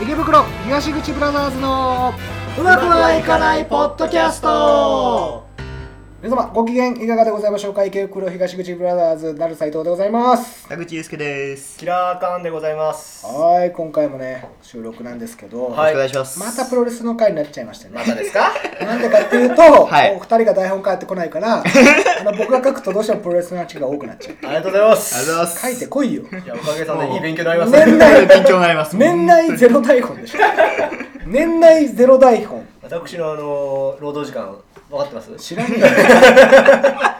池袋東口ブラザーズのうまくはいかないポッドキャスト。皆様ご機嫌いかがでございましょうか？池袋東口ブラザーズなる斉藤でございます田口祐介です。キラーカーンでございます。はい今回もね収録なんですけど、はいお願いします。またプロレスの回になっちゃいましてねまたですか？なんでかっていうと、はいお二人が台本返ってこないから あの僕が書くとどうしてもプロレスの話が多くなっちゃうありがとうございまありす。がとうございます。書いてこいよいや、おかげさまでいい勉強になりますね。年内勉強になります。年内ゼロ台本でしょ年内ゼロ台本私のあの、労働時間、分かってます？知らね。えよ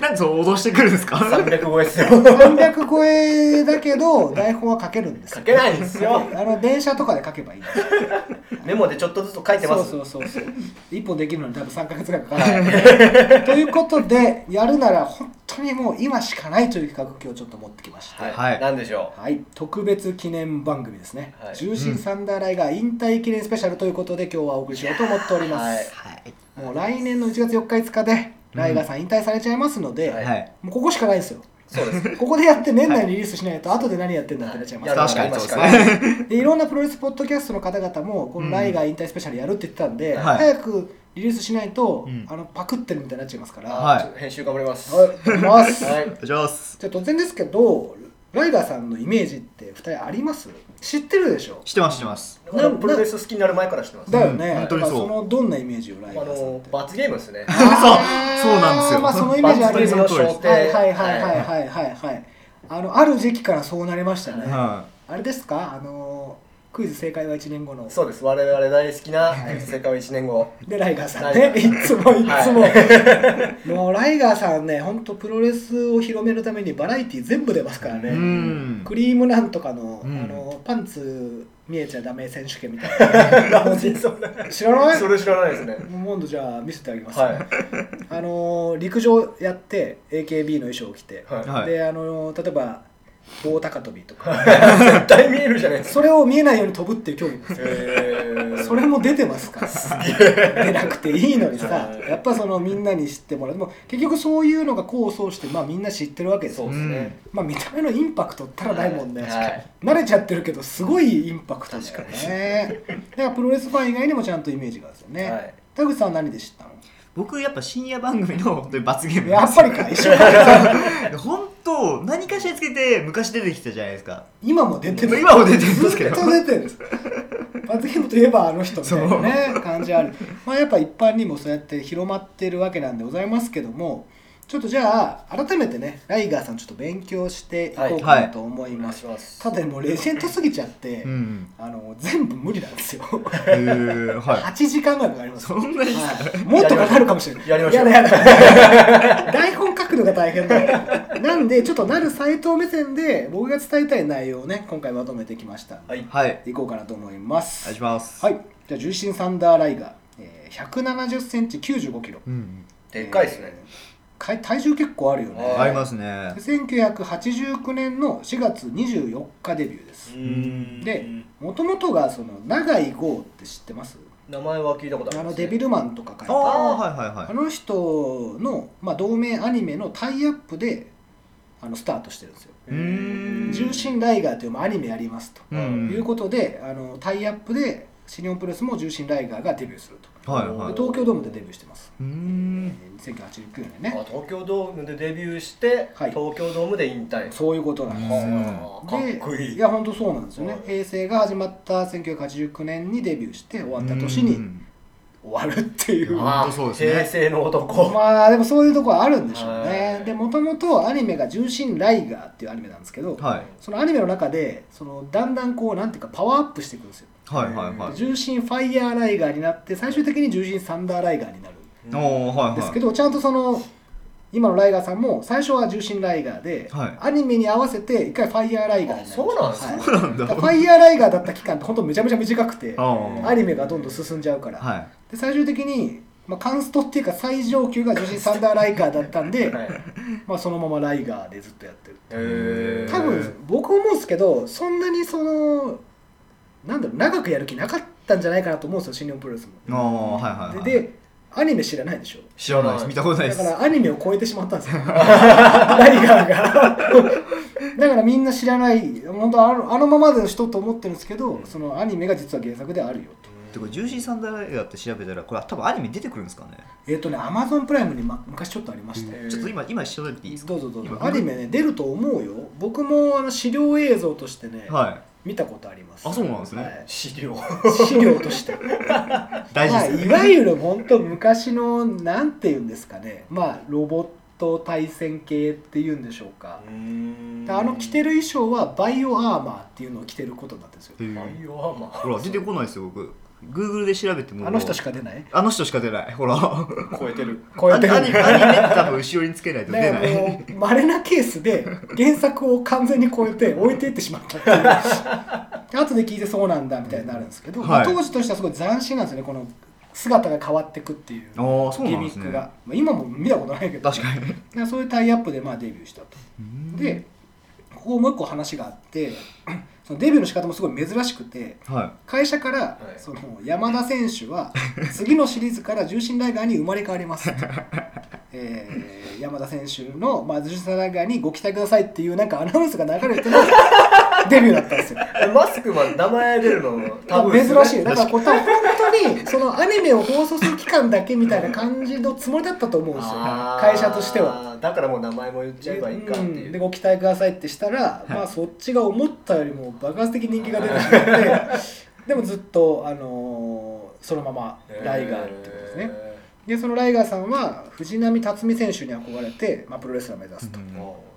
なんでそう脅してくるんですか ?300 超えですよ。300超えだけど台本は書けるんですよ。書けないんですよ。あの電車とかで書けばいいメモでちょっとずつ書いてます。そうそうそうそう。一本できるのに多分3ヶ月ぐらいかかるということでやるなら本当にもう今しかないという企画今日ちょっと持ってきましたはい。はい。なんでしょはい、特別記念番組ですね、はい。重心サンダーライガー引退記念スペシャルということで今日はお送りしようと思っております、はい。はい。もう来年の1月4日5日でライガーさん引退されちゃいますので、はいはい。もうここしかないですよう。そうです。ここでやって年内にリリースしないと後で何やってんだってなっちゃいます、やるの確かにで。でいろんなプロレスポッドキャストの方々もこのライガー引退スペシャルやるって言ってたんで、はい早くリリースしないと、うんあのパクってるみたいになっちゃいますから、はいちょっと編集頑張ります。はい、お願いします、はい。お願いします。じゃあ突然ですけどライガーさんのイメージって2人あります？知ってるでしょ？知ってます、知ってます。プロレス好きになる前から知ってます。だよね、うん本当にそう。そのどんなイメージをライあガーさんっのて、罰ゲームですね。そうそうなんですよ。まあそのイメージある罰ゲームの焦点。はいはいはいはいはいはいはい。あのある時期からそうなりましたね、はあれですか？あのクイズ正解は1年後の。そうです。我々大好きな世界は1年後。でライガーさんラねいつもいつも、はもうライガーさんね 本当プロレスを広めるためにバラエティ全部出ますからね、い。うん。クリームなんとかの,、うん。あのパンツ見えちゃダメ選手権みたい な。知らない？それ知らないですね。今度じゃあ見せてあげます、はい。あのー陸上やって AKB の衣装を着て、はい。はい。であのー例えば棒高跳びとか。絶対見えるじゃないですか。それを見えないように飛ぶっていう競技ですよ。えー。それも出てますから。出なくていいのにさ。はい。やっぱそのみんなに知ってもらう。でも結局そういうのが功を奏してまあみんな知ってるわけですよ。ね。まあ見た目のインパクトったらないもんね、はい。慣れちゃってるけどすごいインパクトだよね。だからプロレスファン以外にもちゃんとイメージがあるんですよね、はい。田口さんは何で知ったの？僕やっぱ深夜番組の本当に罰ゲーム。やっぱりか一緒か 本当何かしらつけて昔出てきたじゃないですか。今も出てる。今も出てるんですけど。ずっと出てる。んです罰ゲームといえばあの人みたいなね感じある。まあやっぱ一般にもそうやって広まってるわけなんでございますけどもちょっとじゃあ改めてねライガーさんちょっと勉強していこうかなと思います、します。ただもうレジェンドすぎちゃって、うんあの全部無理なんですよ。へーはい。8時間ぐらいかかります。そんなにはい。もっとかかるかもしれない。やりましょう。やだやだ 台本書くのが大変だよ。なんでちょっとなる斎藤目線で僕が伝えたい内容をね今回まとめてきました。はい。はい。い。こうかなと思います。お願いします。はい。じゃあ重心サンダーライガー、えー、170センチ95キロ。うんでっかいですね。かい体重結構あるよね。はいありますね。1989年の4月24日デビューです。ん。でもともとがその永井豪って知ってます？名前は聞いたことああのります、ね。デビルマンとか書いあたあはいはいはい。あの人の、まあ、同名アニメのタイアップであのスタートしてるんですよ。うーん。重心ライガーというまあアニメやりますと、うん。いうことであのタイアップでシニオンプロレスも重心ライガーがデビューすると、はいはい。で東京ドームでデビューしてます、うーん。1989年あね東京ドームでデビューして、はい。東京ドームで引退。そういうことなんですよ、はあかっでこいい。や本当そうなんですよね。はい平成が始まった1989年にデビューして終わった年にうん終わるっていうあそうですね。平成の男。まあでもそういうところはあるんでしょうはねい。でもともとアニメが「重心ライガー」っていうアニメなんですけど、はい。そのアニメの中でそのだんだんこうなんていうかパワーアップしていくんですよ、はいはいはい。重心ファイヤーライガーになって最終的に重心サンダーライガーになる。おーはいはい。んですけど、ちゃんとその今のライガーさんも最初は重心ライガーで、はい。アニメに合わせて一回ファイヤーライガーそうなんはい。そうなんだ。ファイヤーライガーだった期間って本当めちゃめちゃ短くてアニメがどんどん進んじゃうから、はい。で最終的に、まあ、カンストっていうか最上級が女子サンダーライガーだったんで、はい。まあ、そのままライガーでずっとやってる多分僕思うんですけどそんなにそのなんだろう長くやる気なかったんじゃないかなと思うんですよ新日本プロレスも。ああはいはいはい。ででアニメ知らないでしょ？知らないです。見たことないです。だからアニメを超えてしまったんですよ。ライガーが。だからみんな知らない。本当あのあのままでの人と思ってるんですけどそのアニメが実は原作であるよと。てかジューシーサンダー映画って調べたらこれ多分アニメ出てくるんですかね？えっ、とねアマゾンプライムに、ま、昔ちょっとありましたよ、うん。ちょっと今今調べていいですか？どうぞどうぞ。今アニメね出ると思うよ。僕もあの資料映像としてね、は見たことあります。あそうなんですね。はい。資料。資料として。い大事ですよね、まあ、いわゆる本当昔のなんていうんですかね。まあロボット対戦系っていうんでしょうか。であの着てる衣装はバイオアーマーっていうのを着てることになんですよ。バイオアーマー。ほら出てこないですよ僕 Google で調べても。あの人しか出ない？あの人しか出ない。ほら。超えてる。こうやってアニメアニメって多分後ろにつけないと出ない。もう稀なケースで原作を完全に超えて置いていってしまったっていう。後で聞いてそうなんだみたいになるんですけど、まあはい当時としてはすごい斬新なんですよねこの姿が変わってくっていうギミックが、まあ、今も見たことないけど。確かに。そういうタイアップでまあデビューしたと。でここもう一個話があってそのデビューの仕方もすごい珍しくては会社から、い。その山田選手は 次のシリーズから重心ライガーに生まれ変わります。えー山田選手の、まあ、重心ライガーにご期待くださいっていうなんかアナウンスが流れてのデビューだったんですよ。えマスクは名前出るの？多分珍しい。だからこれ多分本当にそのアニメを放送する期間だけみたいな感じのつもりだったと思うんですよ。会社としては。だからもう名前も言っちゃえばいいかってう。ん。いう、でご期待くださいってしたら、まあそっちが思ったよりも爆発的人気が出てしまってでもずっと、あのーそのままライガーってことですね、へでそのライガーさんは藤波辰巳選手に憧れて、まあ、プロレスラーを目指すと、うん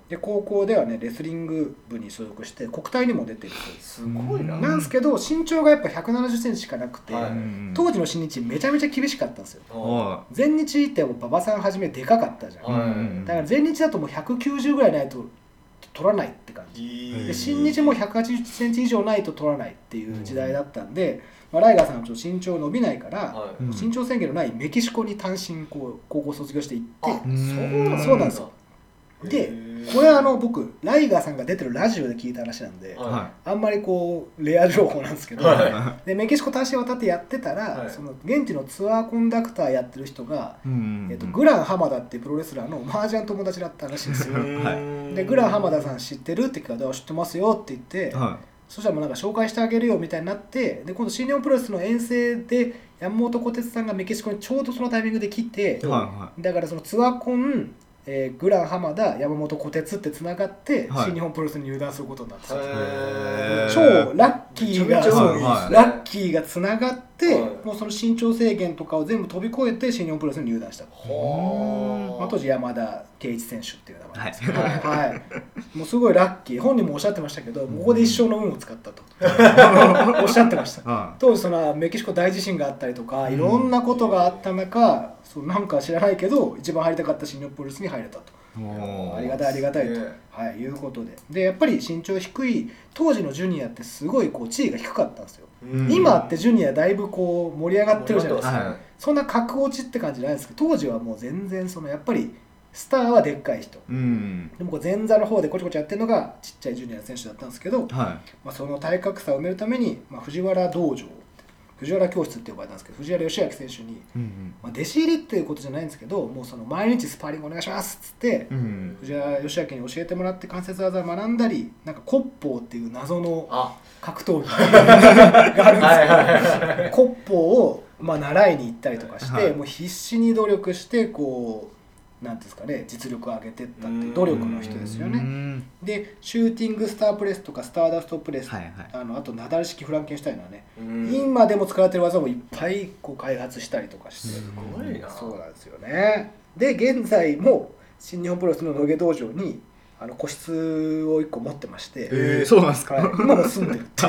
で高校ではねレスリング部に所属して国体にも出ている。そうでうすすごいな、うん。なんですけど身長がやっぱ1 7 0センチしかなくて、はい。当時の新日めちゃめちゃ厳しかったんですよ。は全日ってもう馬場さんはじめでかかったじゃん、はい。うんだから全日だともう190ぐらいないと取らないって感じ。いで新日も1 8 0センチ以上ないと取らないっていう時代だったんで、まあ、ライガーさんはちょっと身長伸びないから、はい。うん。身長制限のないメキシコに単身こう高校卒業していってあそうなんだ。そうなんですよでこれはあの僕ライガーさんが出てるラジオで聞いた話なんで、はあんまりこうレア情報なんですけど、はでメキシコ単身渡ってやってたら、はい。その現地のツアーコンダクターやってる人が、えっとグラン浜田っていうプロレスラーの麻雀友達だったらしいんですよ。はい。でグラン浜田さん知ってるって聞かれてあ知ってますよって言って、はそしたらもうなんか紹介してあげるよみたいになってで今度新日本プロレスの遠征で山本小鉄さんがメキシコにちょうどそのタイミングで来ていはいはだからそのツアーコン、えーグラン浜田山本小鉄ってつながって、はい。新日本プロレスに入団することになってた超ラッキーがめちゃめちゃそうい。ラッキーがつながって、はい。もうその身長制限とかを全部飛び越えて新日本プロレスに入団した、はまあ、当時山田圭一選手っていう名前ですけど、はい。はい、もうすごいラッキー。本人もおっしゃってましたけどここで一生の運を使ったと。おっしゃってました。は当時そのメキシコ大地震があったりとかいろんなことがあった中、そうなんか知らないけど一番入りたかった新日本プロレスに入れたと、ありがたいありがたいと。はい、いうことで。でやっぱり身長低い当時のジュニアってすごいこう地位が低かったんですよ、うん。今ってジュニアだいぶこう盛り上がってるじゃないですか、はいそんな格落ちって感じじゃないですけど当時はもう全然そのやっぱりスターはでっかい人。うん。でもこう前座の方でこちこちやってるのがちっちゃいジュニアの選手だったんですけど、はまあ、その体格差を埋めるために、まあ、藤原道場藤原教室って呼ばれたんですけど藤原義明選手に、いうん。まあ、弟子入りっていうことじゃないんですけどもうその毎日スパーリングお願いしますっつって、うん藤原義明に教えてもらって関節技を学んだりなんか骨法っていう謎のあ。格闘技。があるんですはい。けど骨法をまあ習いに行ったりとかして、はい。もう必死に努力してこうなんていうんですかね実力を上げてったっていう努力の人ですようね。ん。でシューティングスタープレスとかスターダストプレス、はいはい。あのあとナダル式フランケンシュタインのね、うん。今でも使われてる技もいっぱいこう開発したりとかして、すごいな。そうなんですよね。で現在も新日本プロレスの野毛道場にあの個室を1個持ってまして、えーそうなんですか。はい、今も住んでる 道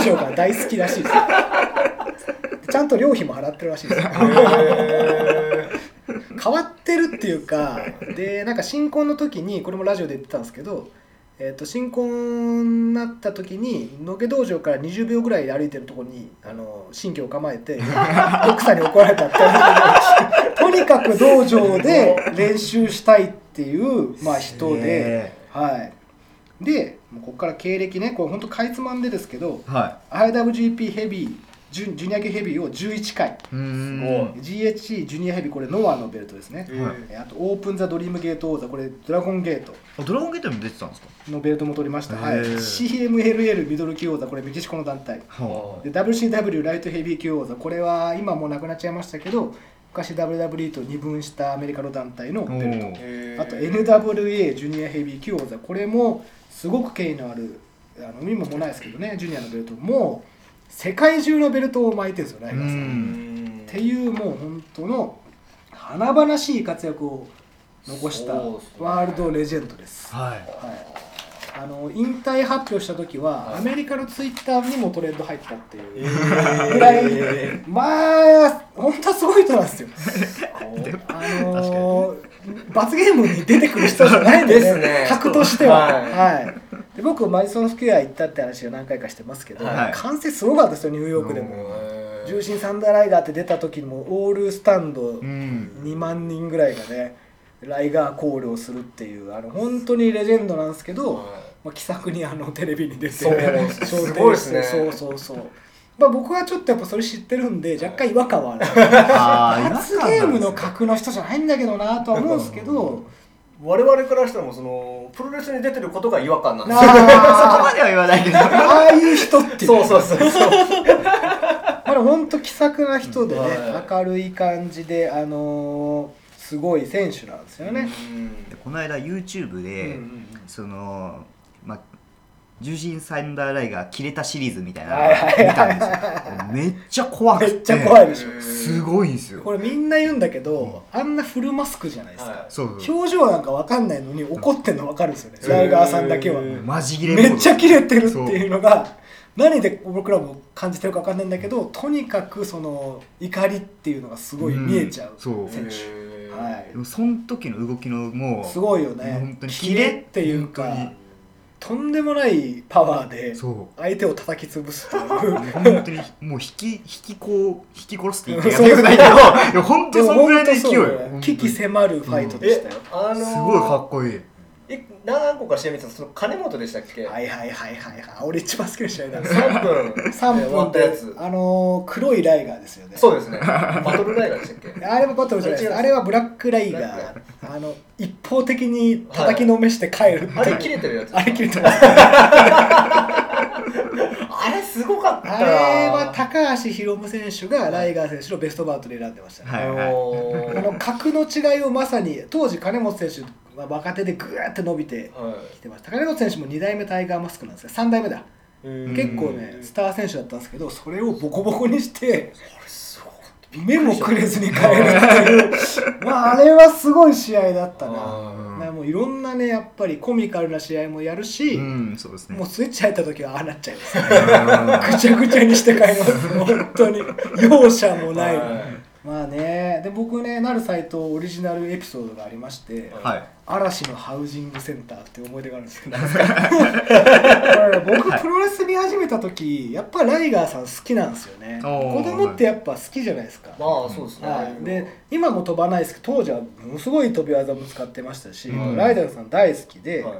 場が大好きらしいです。ちゃんと料費も払ってるらしいです。よへ 変わってるっていうかでなんか新婚の時にこれもラジオで言ってたんですけど、えー、と新婚になった時に野毛道場から20秒ぐらい歩いてるところにあの新居を構えて 奥さんに怒られたって とにかく道場で練習したいっていう、まあ、人で、はい、でここから経歴ねこれ本当かいつまんでですけどは IWGP ヘビージュジュニア系ヘビーを11回。GHC ジュニアヘビーこれノアのベルトですね、えはい。えあとオープン・ザ・ドリームゲート王座これドラゴンゲート。あドラゴンゲートにも出てたんですか？のベルトも取りました、はい、CMLL ミドル級王座これメキシコの団体。はで WCW ライトヘビー級王座。これは今もうなくなっちゃいましたけど昔 WWE と二分したアメリカの団体のベルト。えあと NWA ジュニアヘビー級王座。これもすごく権威のあるあの今もないですけどねジュニアのベルトもう世界中のベルトを巻いてるんですよライガーさん。うん。っていうもう本当の華々しい活躍を残したワールドレジェンドです。はい。はい、あの引退発表した時は、はい。アメリカのツイッターにもトレンド入ったっていう。えぐらい、まあ本当はすごい人なんですよ。あのー罰ゲームに出てくる人じゃないんでですね。格としては。はい。はいで僕マディソンスクエア行ったって話を何回かしてますけど、はい。完成すごかったですよニューヨークでも。重心サンダーライガーって出た時にもオールスタンドうん。2万人ぐらいがねライガーコールをするっていうあの本当にレジェンドなんですけど、まあ、気さくにあのテレビに出てそう。招すごいですね。そうそうそう、まあ、僕はちょっとやっぱそれ知ってるんで若干違和感はある。罰ゲームの格の人じゃないんだけどなとは思うんですけど我々からしたらもそのプロレスに出てることが違和感なんです。なよ そこあまでは言わないけど。ああいう人って。いうそうそうそうそう。まだ本当気さくな人でね、はい。明るい感じであのーすごい選手なんですよね。でこの間 YouTube で、うんうんうん。そのまあ重心サンダーライガー切れたシリーズみたいなの見たんですよ。めっちゃ怖くて。めっちゃ怖いでしょ。すごいんですよ。これみんな言うんだけど、あんなフルマスクじゃないですか。はい表情なんかわかんないのに怒ってんのわかるんですよね、う。んライガーさんだけは。マジ切れめっちゃキレてるっていうのが何で僕らも感じてるかわかんないんだけどとにかくその怒りっていうのがすごい見えちゃう選手、はい。その時の動きのもうすごいよね。本当にキレっていうか。本とんでもないパワーでそ相手を叩き潰すという。う本当にもう引き引きこう引き殺すって言ってやないけどいや本当そのぐらいの勢い迫るファイトでしたよ、あのーすごいかっこいいえ何個か試合見てたその金本でしたっけ？はいはいはいはいはい。俺一番好きな試合だ。3分3で終わ分でったやつ。あのー黒いライガーですよね。そうですね。バトルライガーでしたっけ？あれもバトルじゃないです。ああれはブラックライガー。あの一方的に叩きのめして帰るっていう。あれ切れてるやつ。あれ切れてます。あれすごかったあれは高橋宏夢選手がライガー選手のベストバウトで選んでましたね、はい。あのー。あの格の違いをまさに当時金本選手は若手でグーって伸びてはい。きてました。金本選手も2代目タイガーマスクなんですよ。3代目だ。うん結構ねスター選手だったんですけどそれをボコボコにして目もくれずに帰るっていう。まああれはすごい試合だったな。もういろんなねやっぱりコミカルな試合もやるし、うんそうですね。もうスイッチ入った時はああなっちゃいます。ねぐちゃぐちゃにして帰ります。本当に。容赦もない、はいまあね。で僕ねなるサイトオリジナルエピソードがありまして、はい。嵐のハウジングセンターっていう思い出があるんですけど これ僕はいプロレス見始めた時やっぱライガーさん好きなんですよね。おー。子供ってやっぱ好きじゃないですか、まあそうですね、はい、で今も飛ばないですけど当時はものすごい飛び技も使ってましたし、うん。ライダーさん大好きで,、はい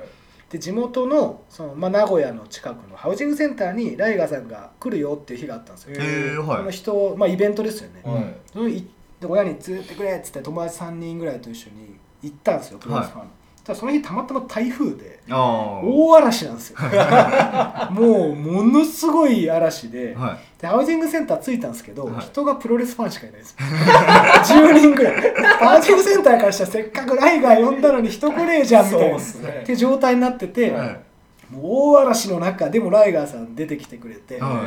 で地元のその、まあ、名古屋の近くのハウジングセンターにライガーさんが来るよっていう日があったんですよ、へえー、そのはい人、まあ、イベントですよね、はい。そのいで親に連れてくれっつって友達3人ぐらいと一緒に行ったんですよプロレスファン、ただその日たまたま台風で大嵐なんですよ。もうものすごい嵐で,、はでハウジングセンター着いたんですけど、はい。人がプロレスファンしかいないです10人ぐらい。ハウジングセンターからしたらせっかくライガー呼んだのに人来ねえじゃんみたいなね。って状態になってて、いはい大嵐の中でもライガーさん出てきてくれて、は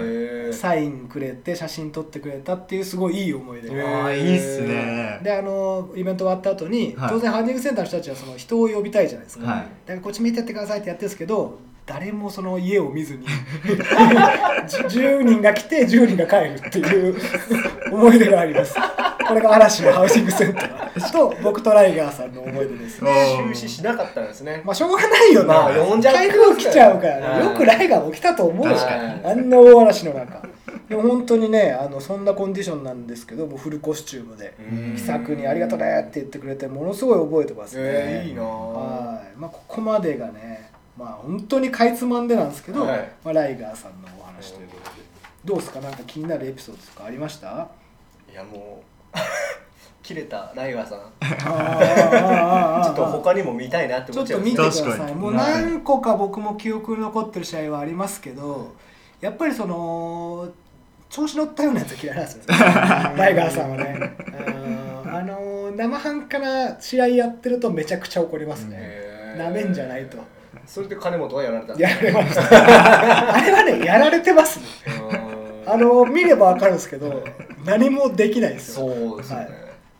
い。サインくれて写真撮ってくれたっていうすごいいい思い出ああいいっすね。であのイベント終わった後に、はい。当然ハンディングセンターの人たちはその人を呼びたいじゃないですか、はい。だからこっち見てってくださいってやってるんですけど誰もその家を見ずに じ10人が来て10人が帰るっていう思い出がありますこれが嵐のハウジングセンター。と僕とライガーさんの思い出ですね。あ中止しなかったんですね。まあしょうがないよね、まあ呼んじゃう台風来ちゃうからよくライガーも来たと思うしあんな大嵐の中。でも本当にねあのそんなコンディションなんですけどもうフルコスチュームで。うん。気さくに「ありがとうね」って言ってくれてものすごい覚えてますね、えーいいな。ぁはい。まあここまでがねまあ本当にかいつまんでなんですけど、はい。まあ、ライガーさんのお話ということで。どうですか？なんか気になるエピソードとかありました？いやもう 切れたライガーさん。あちょっと他にも見たいなってちょっと思っちゃいまし見てください。もう何個か僕も記憶に残ってる試合はありますけどやっぱりその調子乗ったようなやつは嫌いなんですよ。ライガーさんはね。うん。あの生半可な試合やってるとめちゃくちゃ怒りますたねなめんじゃないと。それで金本はやられたんやられました。あれはねやられてますね。うんあの見れば分かるんですけど何もできないですよ。そうですよね、はい。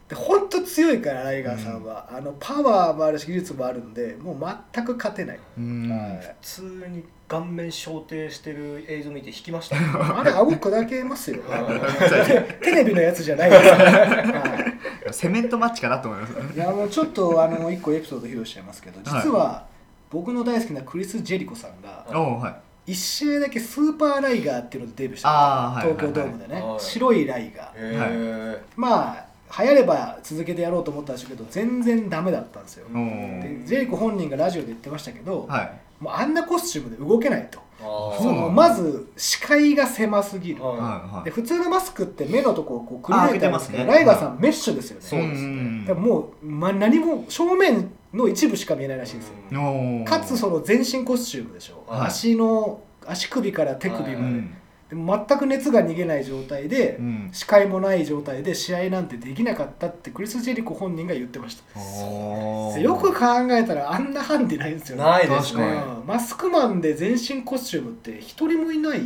で本当強いからライガーさんは、あのパワーもあるし技術もあるんでもう全く勝てない、うん。はい。普通に顔面焦点してる映像見て引きました。あれ顎砕けますよ。う テレビのやつじゃないです。よ、はセメントマッチかなと思います。い、いやもうちょっとあの一個エピソード披露しちゃいますけど実は僕の大好きなクリス・ジェリコさんがおおはい1試合だけスーパーライガーっていうのでデビューしたあーはい東京ドームでね、はい。白いライガー。へえまあ流行れば続けてやろうと思ったんでしょうけど全然ダメだったんですよ。おー。でジェリコ本人がラジオで言ってましたけど、はい。もうあんなコスチュームで動けないと。あー。そのまず視界が狭すぎる、はいはい。はいで普通のマスクって目のとこをこうくり抜いてますけどあ開けてますね。ライガーさんメッシュですよね、そうですね。んだからもう、ま、何も正面の一部しか見えないらしいんですよ、かつその全身コスチュームでしょ、はい。足の足首から手首まで、うん。でも全く熱が逃げない状態で、うん。視界もない状態で試合なんてできなかったってクリス・ジェリコ本人が言ってました。よく考えたらあんなハンデないんですよね。ないです確かねうんマスクマンで全身コスチュームって一人もいない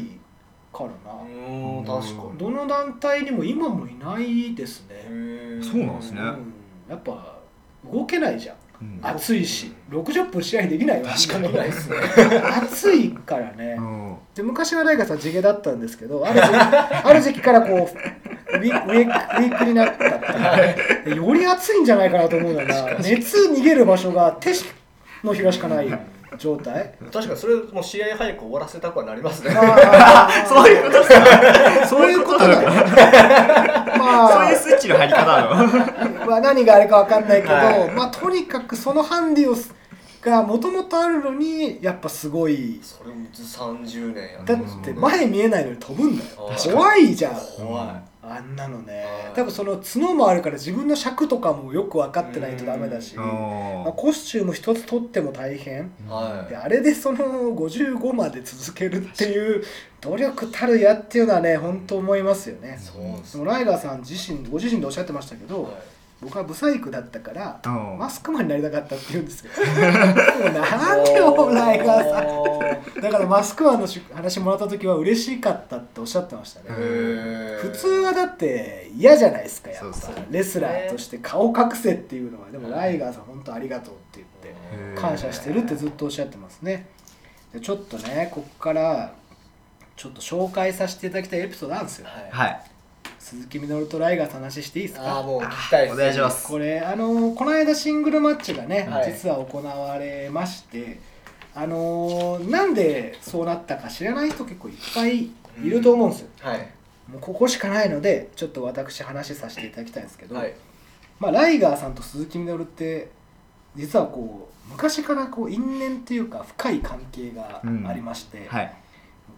からな、うーん。確かに。どの団体にも今もいないですね、そうなんですね。うん。やっぱ動けないじゃん暑いし60分試合できないわ。確かにないですね。暑いからね。うん。で昔はライガーさん地毛だったんですけどある時 ある時期からこうウィウィウィークになったっていう。より暑いんじゃないかなと思うのが熱逃げる場所が手のひらしかない状態？確かにそれもう試合早く終わらせたくはなりますね。そういうことですか？そういうことだ。よまあ。そういうスイッチの入り方なの。まあ、何があれかわかんないけど、はい。まあとにかくそのハンディをすがもともとあるのにやっぱすごい。それも30年やだって前見えないのに飛ぶんだよ。怖いじゃん。怖いあんなのね。はい。多分その角もあるから自分の尺とかもよく分かってないとダメだし、まあ、おコスチューム一つ取っても大変。はい。であれでその55まで続けるっていう努力たるやっていうのはね本当思いますよね。そうライガーさん自身ご自身でおっしゃってましたけど、はい僕はブサイクだったからうん。マスクマンになりたかったって言うんですよ。なんでよライガーさん だからマスクマンのし話もらった時は嬉しかったっておっしゃってましたね。普通はだって嫌じゃないですかやっぱ。そうそうレスラーとして顔隠せっていうのはでもライガーさん本当ありがとうって言って感謝してるってずっとおっしゃってますね。でちょっとねこっからちょっと紹介させていただきたいエピソードあるんですよ。はい。はい鈴木みのるとライガーさんの話していいですか？ああもう聞きたいです。お願いします。これあのこの間シングルマッチがね、はい。実は行われましてあのなんでそうなったか知らない人結構いっぱいいると思うんですよ、はい。もうここしかないのでちょっと私話させていただきたいんですけど、はい。まあ、ライガーさんと鈴木みのるって実はこう昔からこう因縁っていうか深い関係がありまして、はい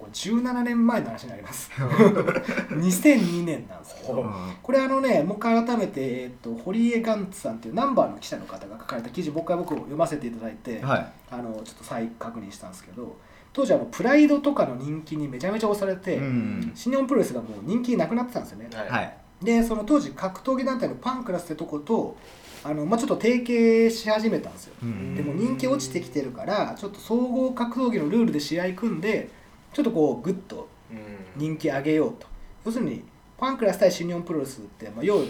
これ17年前の話になります。2002年なんですけど、これあのねもう一回改めて、えっと、堀江ガンツさんっていうナンバーの記者の方が書かれた記事僕は僕読ませていただいて、はい。あのちょっと再確認したんですけど当時あのプライドとかの人気にめちゃめちゃ押されて、うん新日本プロレスがもう人気なくなってたんですよね、はい。はい。でその当時格闘技団体のパンクラスってとことあの、まあ、ちょっと提携し始めたんですよ、うん。でも人気落ちてきてるからちょっと総合格闘技のルールで試合組んでちょっとこうグッとうん。人気上げようと。要するにパンクラス対新日本プロレスって、まあ、要は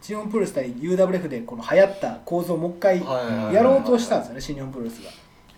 新日本プロレス対 UWF でこの流行った構造をもう一回はいやろうとしたんですよね新日本プロレスが。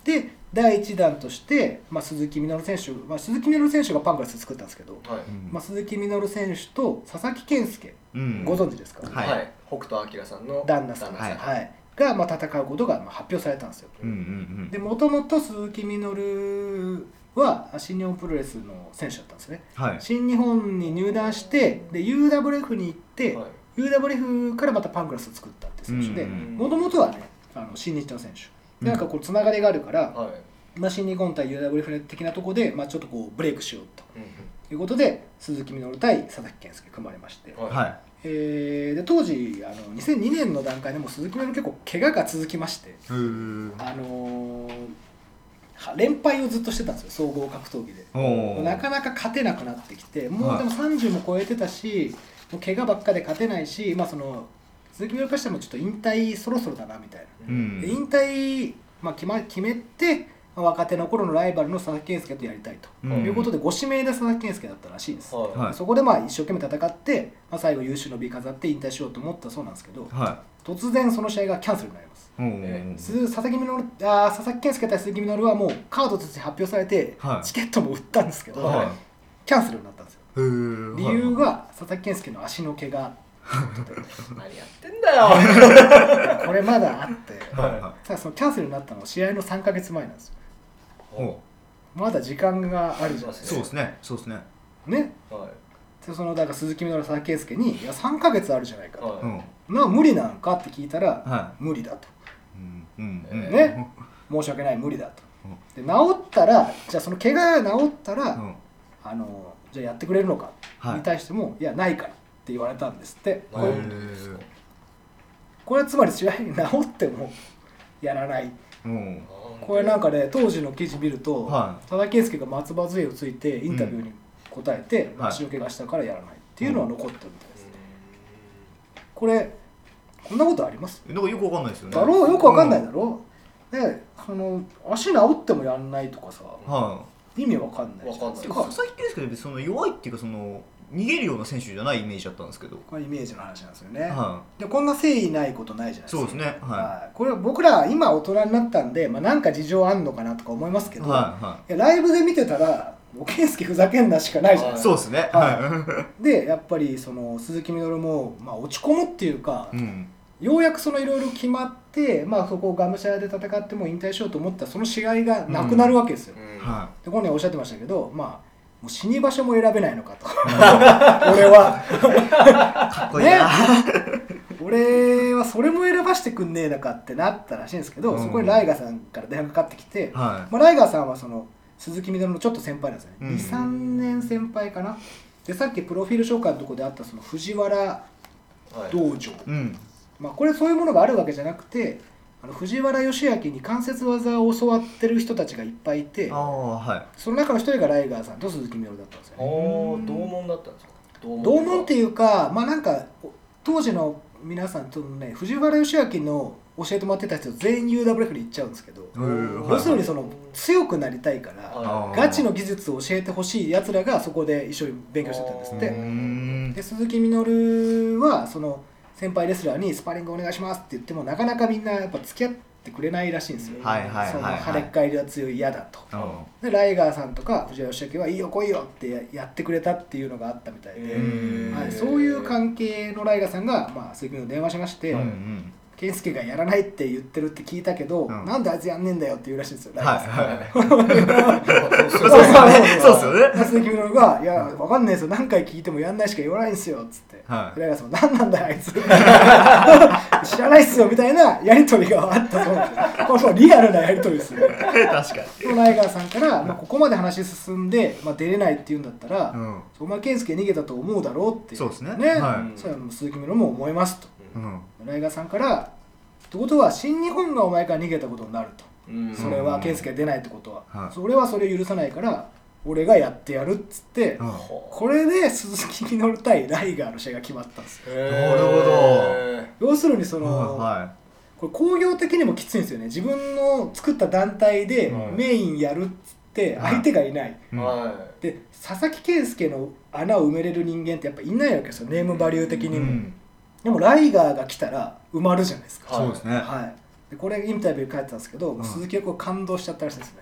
で第1弾として、まあ、鈴木みのる選手、まあ、鈴木みのる選手がパンクラス作ったんですけど、はい。まあ、鈴木みのる選手と佐々木健介、うん。ご存知ですか、はい。はい。北斗晶さんの旦那さん、はい。はい。が、まあ、戦うことがまあ発表されたんですよ。うんうんうん。でもともと鈴木みのるは新日本プロレスの選手だったんですね。はい。新日本に入団してで UWF に行って、はい。UWF からまたパンクラスを作ったって選手でうんもともとはねあの新日の選手。でなんかこうつながりがあるから、はい。まあ、新日本対 UWF 的なところで、まあ、ちょっとこうブレイクしようと。うんということで鈴木みのる対佐々木健介組まれまして、はい。はい。えーで当時あの2002年の段階でも鈴木みのる結構怪我が続きまして、あのーは連敗をずっとしてたんですよ総合格闘技で。なかなか勝てなくなってきてもうはいでも30も超えてたし、もう怪我ばっかで勝てないし、まあ、その鈴木みのるからしてもちょっと引退そろそろだなみたいな。うんで引退、まあ、決ま決めて、まあ若手の頃のライバルの佐々木健介とやりたいと、うん。いうことでご指名で佐々木健介だったらしいです、はい。はい。そこでまあ一生懸命戦って、まあ、最後優秀の美飾って引退しようと思ったそうなんですけどは突然その試合がキャンセルになります。えー鈴佐々木みのるあー佐々木健介対鈴木みのるはもうカードとして発表されて、はい。チケットも売ったんですけど、はい。キャンセルになったんですよ。理由が佐々木健介の足の怪我。何やってんだよ。これまだあって。はいはただそのキャンセルになったのは試合の3か月前なんですよまだ時間があるじゃないですか。そうですね。そうですね。ね。はい。でそのだから鈴木みのる佐々木健介に「いや3か月あるじゃないか」と。はい。うん「な無理なんか?」って聞いたら「は無理だ」と。うんうんうん。ね「申し訳ない無理だ」と。うん。で治ったらじゃあその怪我が治ったら、うん。あのじゃあやってくれるのか、はい。に対しても「いやないから」って言われたんですって。これはいこれはつまり試合に治ってもやらない。うんこれなんかね当時の記事見ると、はい。佐々木健介が松葉杖をついてインタビューに答えて、はい。足の怪我したからやらないっていうのは残ってるみたいです、これこんなことあります？だからよくわかんないですよね。だろう？よくわかんないだろう、であの足治ってもやんないとかさは意味わかんないじゃないですい。か佐々木健介ってその弱いっていうかその逃げるような選手じゃないイメージだったんですけど。これイメージの話なんですよね、はでこんな誠意ないことないじゃないですか。そうですね。はい。これは僕ら今大人になったんで、まあ、なんか事情あんのかなとか思いますけいど、はいはい。やライブで見てたらもう健介ふざけんなしかないじゃないですか。そうですね。ははでやっぱりその鈴木みのるも、まあ、落ち込むっていうか、いうん。ようやくそのいろいろ決まって、まあ、そこをがむしゃらで戦っても引退しようと思ったらその試合がなくなるわけですよ、はで本人おっしゃってましたけどまあもう死に場所も選べないのかと。俺は。いかっこいいな。俺はそれも選ばしてくんねえのかってなったらしいんですけど、うん。そこにライガさんから電話かかってきて、はまあ、ライガーさんはその鈴木みのるのちょっと先輩なんですよね、うん。23年先輩かな。でさっきプロフィール紹介のところであったその藤原はい。道場、いうん。まあ、これそういうものがあるわけじゃなくてあの藤原義明に関節技を教わってる人たちがいっぱいいてああはい。その中の一人がライガーさんと鈴木みのるだったんですよね。おー同門だったんですか？同門ってういうかまあなんかお当時の皆さんとのね藤原義明の教えてもらってた人全員 UWF に行っちゃうんですけど、うん要するにその強くなりたいから、ガチの技術を教えてほしいやつらがそこで一緒に勉強してたんですって。ん。で鈴木みのるはその先輩レスラーにスパーリングお願いしますって言ってもなかなかみんなやっぱ付き合ってくれないらしいんですよ、はいはいはいはい。その跳ねっ返りは強い嫌だと。うん。でライガーさんとか藤原義明はいいよ来いよってややってくれたっていうのがあったみたいで、うん。はい、そういう関係のライガーさんが、まあ、鈴木みの電話しまして、うんうん健介がやらないって言ってるって聞いたけど、うん。なんであいつやんねえんだよって言うらしいんですよ、はいはいそうそうですよね。そうですよね。が「いやわかんないですよ。何回聞いてもやんないしか言わないんですよ」っつって、はい。ライガーさんも「何なんだよあいつ。知らないっすよ」みたいなやり取りがあったそうですよ。これリアルなやり取りですよ。確かでもライガーさんから、まあ、ここまで話進んで、まあ、出れないって言うんだったら、にうん。お前健介逃げたと思うだろうってそうですね。ね、はい。それは鈴木みのるも思いますと。うんライガーさんからってことは新日本がお前から逃げたことになると。うん。それは健介が出ないってことは、はい。それはそれ許さないから俺がやってやるっつって、うん。これで鈴木みのる対ライガーの試合が決まったんですよ。なるほど。要するにその、はこれ工業的にもきついんですよね。自分の作った団体ではいメインやるっつってはい。相手がいない、いうん。はで佐々木健介の穴を埋めれる人間ってやっぱいないわけですよ。ネームバリュー的にも、うんでもライガーが来たら埋まるじゃないですか、はい。そうですね。はい、でこれインタビュー書いてたんですけど、うん。鈴木はこう感動しちゃったらしいですね、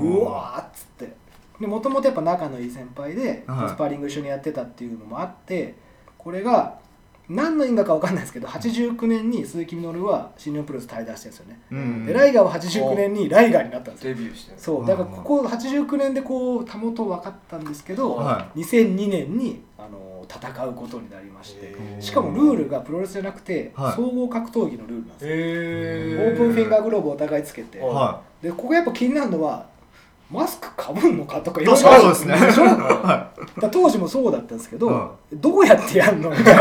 うわーっつって。もともとやっぱ仲のいい先輩で、はい。スパーリング一緒にやってたっていうのもあってこれが何の因果か分かんないですけど89年に鈴木みのるは新日本プロレス退団してるんですよね、うん。でライガーは89年にライガーになったんですよ。デビューしてる。そう。だからここ89年でこうたもと分かったんですけど、は2002年にあの戦うことになりましてしかもルールがプロレスじゃなくて、はい。総合格闘技のルールなんですよ、へオープンフィンガーグローブをお互いつけて、はい。はでここやっぱ気になるのはマスクかぶんのかとかい確かにそうですね。当時もそうだったんですけど、うんどうやってやるの？みたい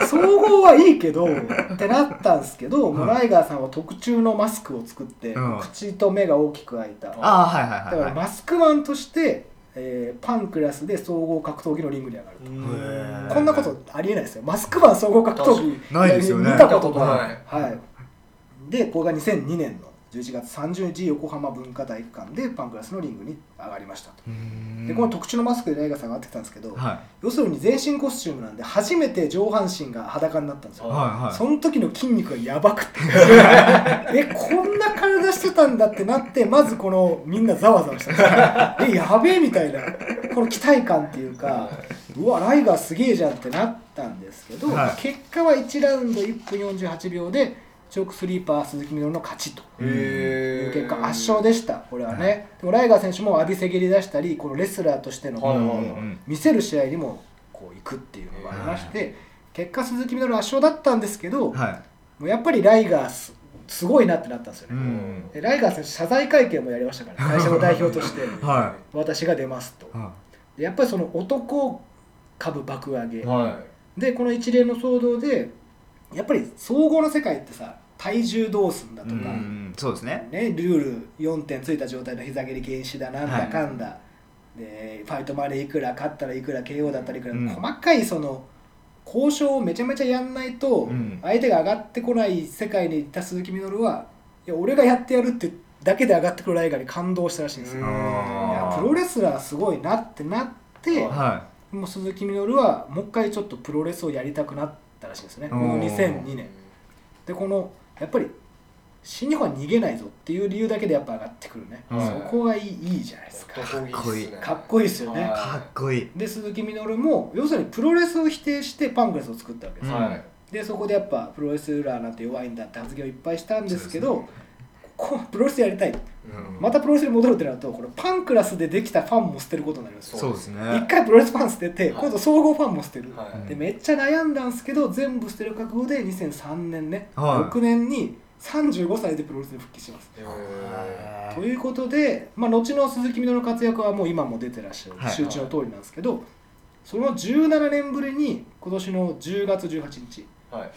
な総合はいいけどってなったんですけど、もうライガーさんは特注のマスクを作って、うん。口と目が大きく開いた、だああはいはいかはいはい。らマスクマンとして、えーパンクラスで総合格闘技のリングに上がると、こんなことありえないですよ。マスクマン総合格闘技。ないですよね。見たことない、ははい。でこれが2002年の11月30日横浜文化体育館でパンクラスのリングに上がりましたと、でこの特注のマスクでライガーさんが上がってきたんですけど、は要するに全身コスチュームなんで初めて上半身が裸になったんですよ、いはいはい。その時の筋肉がやばくて。えこんな体してたんだってなってまずこのみんなざわざわしたんですよ。えやべえみたいな。この期待感っていうかうわライガーすげえじゃんってなったんですけど、はい。結果は1ラウンド1分48秒でチョークスリーパー鈴木みのるの勝ちという結果圧勝でした。これはね、でもライガー選手も浴びせ蹴り出したりこのレスラーとしての、見せる試合にもこう行くっていうのがありまして、結果鈴木みのる圧勝だったんですけど、はい。もうやっぱりライガーすすごいなってなったんですようね、ん。でライガー選手謝罪会見もやりましたから会社の代表として。は私が出ますと。やっぱりその男株爆上げ、はでこの一連の騒動でやっぱり総合の世界ってさ体重どうすんだといか、うんそうですね。ね、ルール4点ついた状態の膝蹴り禁止だなんはいだかんだ、でファイトまでいくら勝ったらいくら KO だったらいくら、うん。細かいその交渉をめちゃめちゃやんないと、うん。相手が上がってこない世界に行った鈴木みのるはいや俺がやってやるってだけで上がってくるライガーに感動したらしいんですよ、いやプロレスラーすごいなってなって、ははもう鈴木みのるはもう一回ちょっとプロレスをやりたくなったらしいんですね。このおー2002年。でこのやっぱり新日本は逃げないぞっていう理由だけでやっぱ上がってくるね、はいそこがいいいいじゃないですか。かっこいいかっこいいですよね。いかっこいい。で鈴木みのるも要するにプロレスを否定してパンクレスを作ったわけですよ、はい。でそこでやっぱプロレスラーなんて弱いんだって発言をいっぱいしたんですけどこうプロレスやりたい。またプロレスに戻るってなるとこれパンクラスでできたファンも捨てることになりますよ。そうです一ね回プロレスファン捨ててはい。今度総合ファンも捨てる、はい。でめっちゃ悩んだんですけど全部捨てる覚悟で2003年ね、はい。6年に35歳でプロレスに復帰します。へということで、まあ、後の鈴木みのるの活躍はもう今も出てらっしゃる。はい。周知の通りなんですけど、その17年ぶりに今年の10月18日、ーはい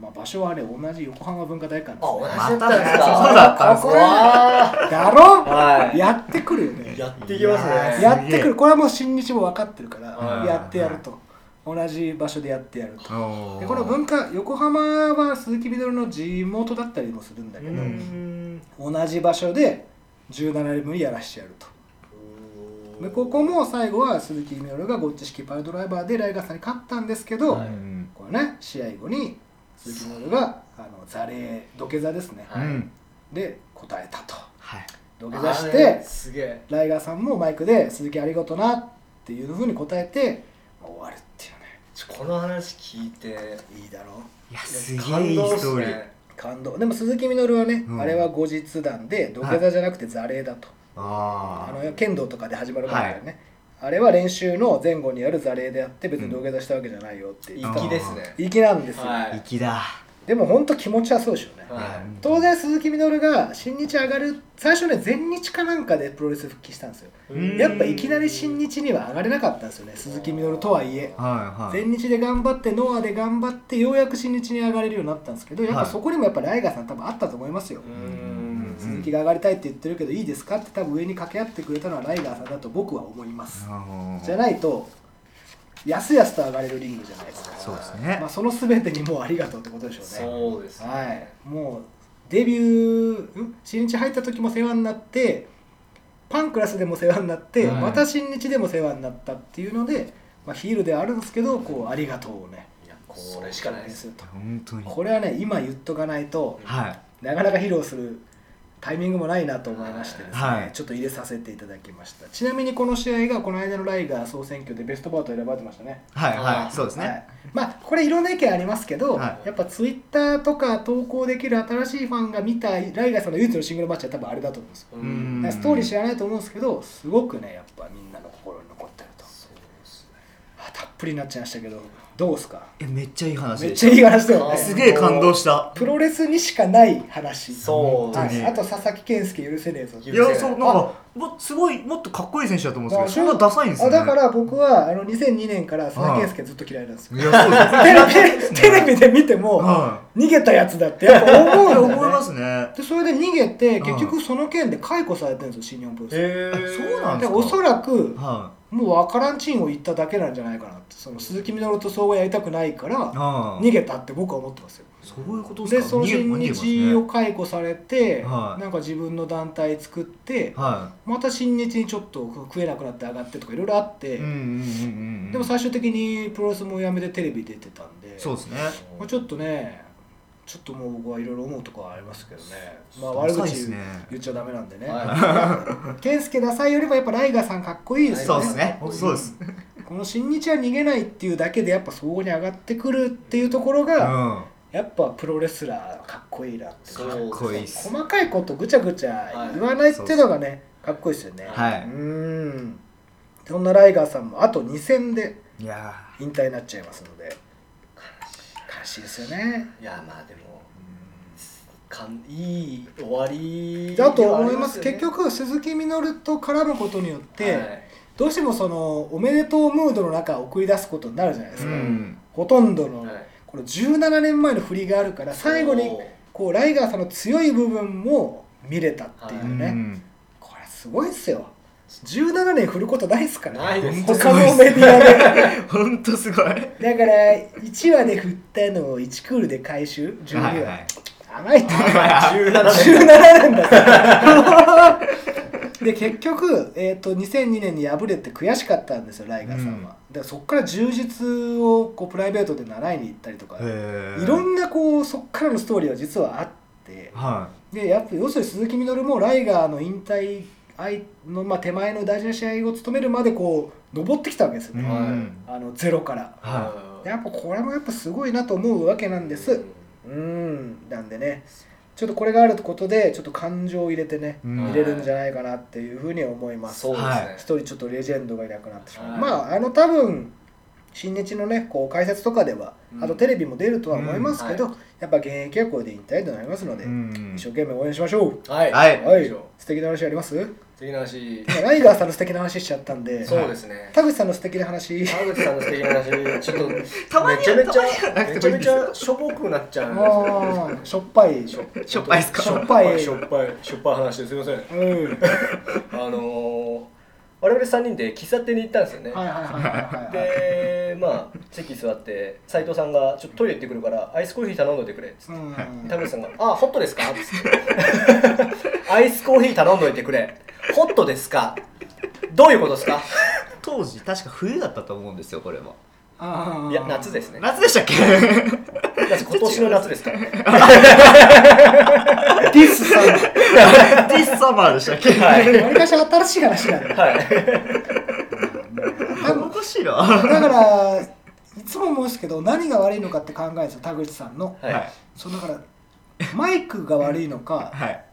まあ、場所はね同じ横浜文化大館です、ね、あ同じまただったんですか？そうだったんですね。わだろ？ーはい。やってくるよね。やっていきますね。やってくる。これはもう新日も分かってるからはい。やってやると。同じ場所でやってやると。でこの文化横浜は鈴木みのるの地元だったりもするんだけど、うん。同じ場所で17年ぶりやらしてやると。でここも最後は鈴木みのるがゴッチ式パイルドライバーでライガーさんに勝ったんですけど、これね試合後に鈴木みのるがあの座礼土下座ですね、はい。うんで答えたと。はい。土下座してねすげえ。ライガーさんもマイクで「鈴木ありがとうな」っていうふうに答えて終わるっていうね。この話聞いていいだろう。いやすげえいいストーリー。感動。でも鈴木みのるはね、うん。あれは後日談で土下座じゃなくて座礼だと、あああの剣道とかで始まる前だよね、あれは練習の前後にやる座礼であって別に土下座したわけじゃないよって粋ですね。粋なんですよ、はい。粋だ。でも本当気持ちはそうでしょうね、はい。当然鈴木みのるが新日上がる最初ね全日かなんかでプロレス復帰したんですよ。うん。やっぱいきなり新日には上がれなかったんですよね鈴木みのるとはいえ。はいはい。全日で頑張ってノアで頑張ってようやく新日に上がれるようになったんですけどやっぱはい。そこにもやっぱライガーさん多分あったと思いますよ、うん鈴木が上がりたいって言ってるけどいいですかって多分上に掛け合ってくれたのはライガーさんだと僕は思います。じゃないとやすやすと上がれるリングじゃないですか、そうですね。まあ、その全てにもうありがとうってことでしょうね。そうですね。はい、もうデビューん？新日入った時も世話になってパンクラスでも世話になって、はい。また新日でも世話になったっていうので、まあ、ヒールではあるんですけどこうありがとうをね。いやこれしかないです。すると。本当に。これはね今言っとかないとはい。なかなか披露するタイミングもないなと思いましてですね、はい。ちょっと入れさせていただきました。ちなみにこの試合がこの間のライガー総選挙でベストバウト選ばれてましたねはいははいいそうですはいね、まあこれいろんな意見ありますけど、はいやっぱツイッターとか投稿できる新しいファンが見たライガーさんの唯一のシングルマッチは多分あれだと思うんですよ、ストーリー知らないと思うんですけどすごくねやっぱみんなの心に残ってるとそうですねあたっぷりになっちゃいましたけどどうですか？えめっちゃいい話。でしめっちゃいい話だよ。あ ねすげえ感動した。プロレスにしかない話。そう。本当に。はい、あと佐々木健介許せねえぞ。いやそうなんかもすごいもっとかっこいい選手だと思うんですけど。そんなダサいんですよねあだから僕はあの2002年から佐々木健介ずっと嫌いなんですよ。いやそうです。テレビテレビで見てもは逃げたやつだってやっぱ思ういよ、ね、思いますね。でそれで逃げてうん結局その件で解雇されてるんですよ新日本プロレス。へあそうなんでですか。おそらくはもう分からんチンを言っただけなんじゃないかなって。その鈴木みのると総合やりたくないから逃げたって僕は思ってますよ。そういうことでその新日をね解雇されて、はい。なんか自分の団体作ってはまた新日にちょっと食えなくなって上がってとかいろいろあって、いうんうんうんうん。でも最終的にプロレスもやめてテレビ出てたんでそうですね。まあ、ちょっとねちょっともう僕はいろいろ思うところはありますけどね。まあ悪口言っちゃダメなんでね。は 健介ダサいよりもやっぱライガーさんかっこいいですよね。そうですね。そうです。この新日は逃げないっていうだけでやっぱ総合に上がってくるっていうところうが、ん。やっぱプロレスラーかっこいいなってかっこいいっす。細かいことぐちゃぐちゃ言わないっていうのがね、かっこいいですよね。はい。うーん。そんなライガーさんもあと2戦でいや引退になっちゃいますので悲しいですよね。いやまあでもかんいい終わりだと思います。結局鈴木みのると絡むことによって、はい。どうしてもそのおめでとうムードの中送り出すことになるじゃないですか、うん。ほとんどの、はい。この17年前の振りがあるから最後にこうライガーさんの強い部分も見れたっていううね、ん。これすごいっすよ17年振ることないっすから。ないです。他のメディアで。本当すごい。だから1話で振ったのを1クールで回収？12話、はいはい。甘いって。17 17年。年だ で結局、えー、と2002年に敗れて悔しかったんですよライガーさんは、でそこから充実をこうプライベートで習いに行ったりとかいろんなこうそっからのストーリーは実はあって。はでやっぱ要するに鈴木みのるもライガーの引退相の、まあ、手前の大事な試合を務めるまでこう登ってきたわけですね、うん。あのゼロから。はやっぱこれもやっぱすごいなと思うわけなんです。うん。うん。なんでねちょっとこれがあることでちょっと感情を入れてね、うん。入れるんじゃないかなっていうふうに思います。そうですね、はい一人ちょっとレジェンドがいなくなってしまう、はい。まああの多分新日のねこう解説とかでは、うん。あとテレビも出るとは思いますけど、うんやっぱ現役はこれで引退となりますので、うん。一生懸命応援しましょう、はい。はい。はい。素敵な話あります？次の話。今ライガーさんの素敵な話しちゃったんで。そうですね。田口さんの素敵な話。田口さんの素敵な話。ちょっとたまにはめちゃめちゃくめちゃめちゃしょぼくなっちゃうんですよ。あーしょっぱい。しょしょっぱいっすか？しょっぱいしょっぱいしょっぱい話ですいません。うん。あのー我々3人で喫茶店に行ったんですよね、はいはいはいはいはいでまあ席座って斉藤さんが「ちょっとトイレ行ってくるからアイスコーヒー頼んどいてくれ」っつって、うん田口さんが「あホットですか?」っつって「アイスコーヒー頼んどいてくれ。ホットですか？どういうことですか?当時確か冬だったと思うんですよこれはあーいや夏ですね。夏でしたっけ？夏今年の夏ですから。ディスさんディスサマーでしたっけ？はい。わりかし新しい話なんだはい。おかしい。なだからいつも思うんですけど何が悪いのかって考えるんですよ田口さんの。はい、はい。そうだからマイクが悪いのかはい。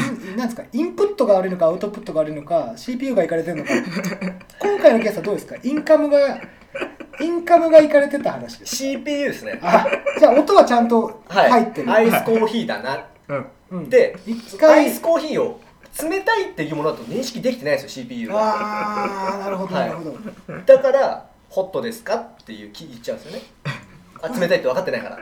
んなんですかインプットが悪いのかアウトプットが悪いのか CPU がいかれてるのか。今回のケースはどうですか？インカムがインカムがいかれてた話です。CPU ですね。あじゃあ音はちゃんとはい。入ってる、アイスコーヒーだな。うん。うん。でア一回。イスコーヒーを冷たいっていうものだと認識できてないんですよ CPU がああなるほどはい。なるほど、だからホットですかっていう聞いちゃうんですよねあ冷たいって分かってないから。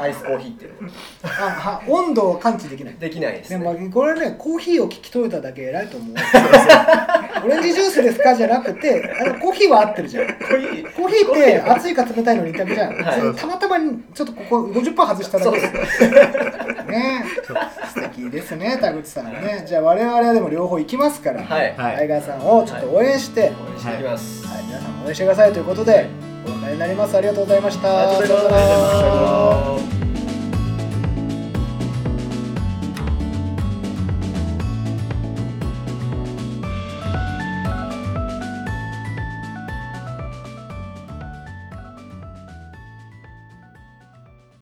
アイスコーヒーっていうの。あは温度を感知できない。できないですでねもこれねコーヒーを聞き取れただけ偉いと思う。オレンジジュースですかじゃなくてあのコーヒーは合ってるじゃん。コーヒー。コーヒーって熱いか冷たいの二択じゃん、はい。たまたまにちょっとここ50%外しただけ。そうです。ね。素敵ですね田口さんね。じゃあ我々はでも両方行きますから、はい。はい。タイガーさんをちょっと応援して、はい。応援していきます、皆さん応援してくださいということでなります。ありがとうございました。ありがとうございます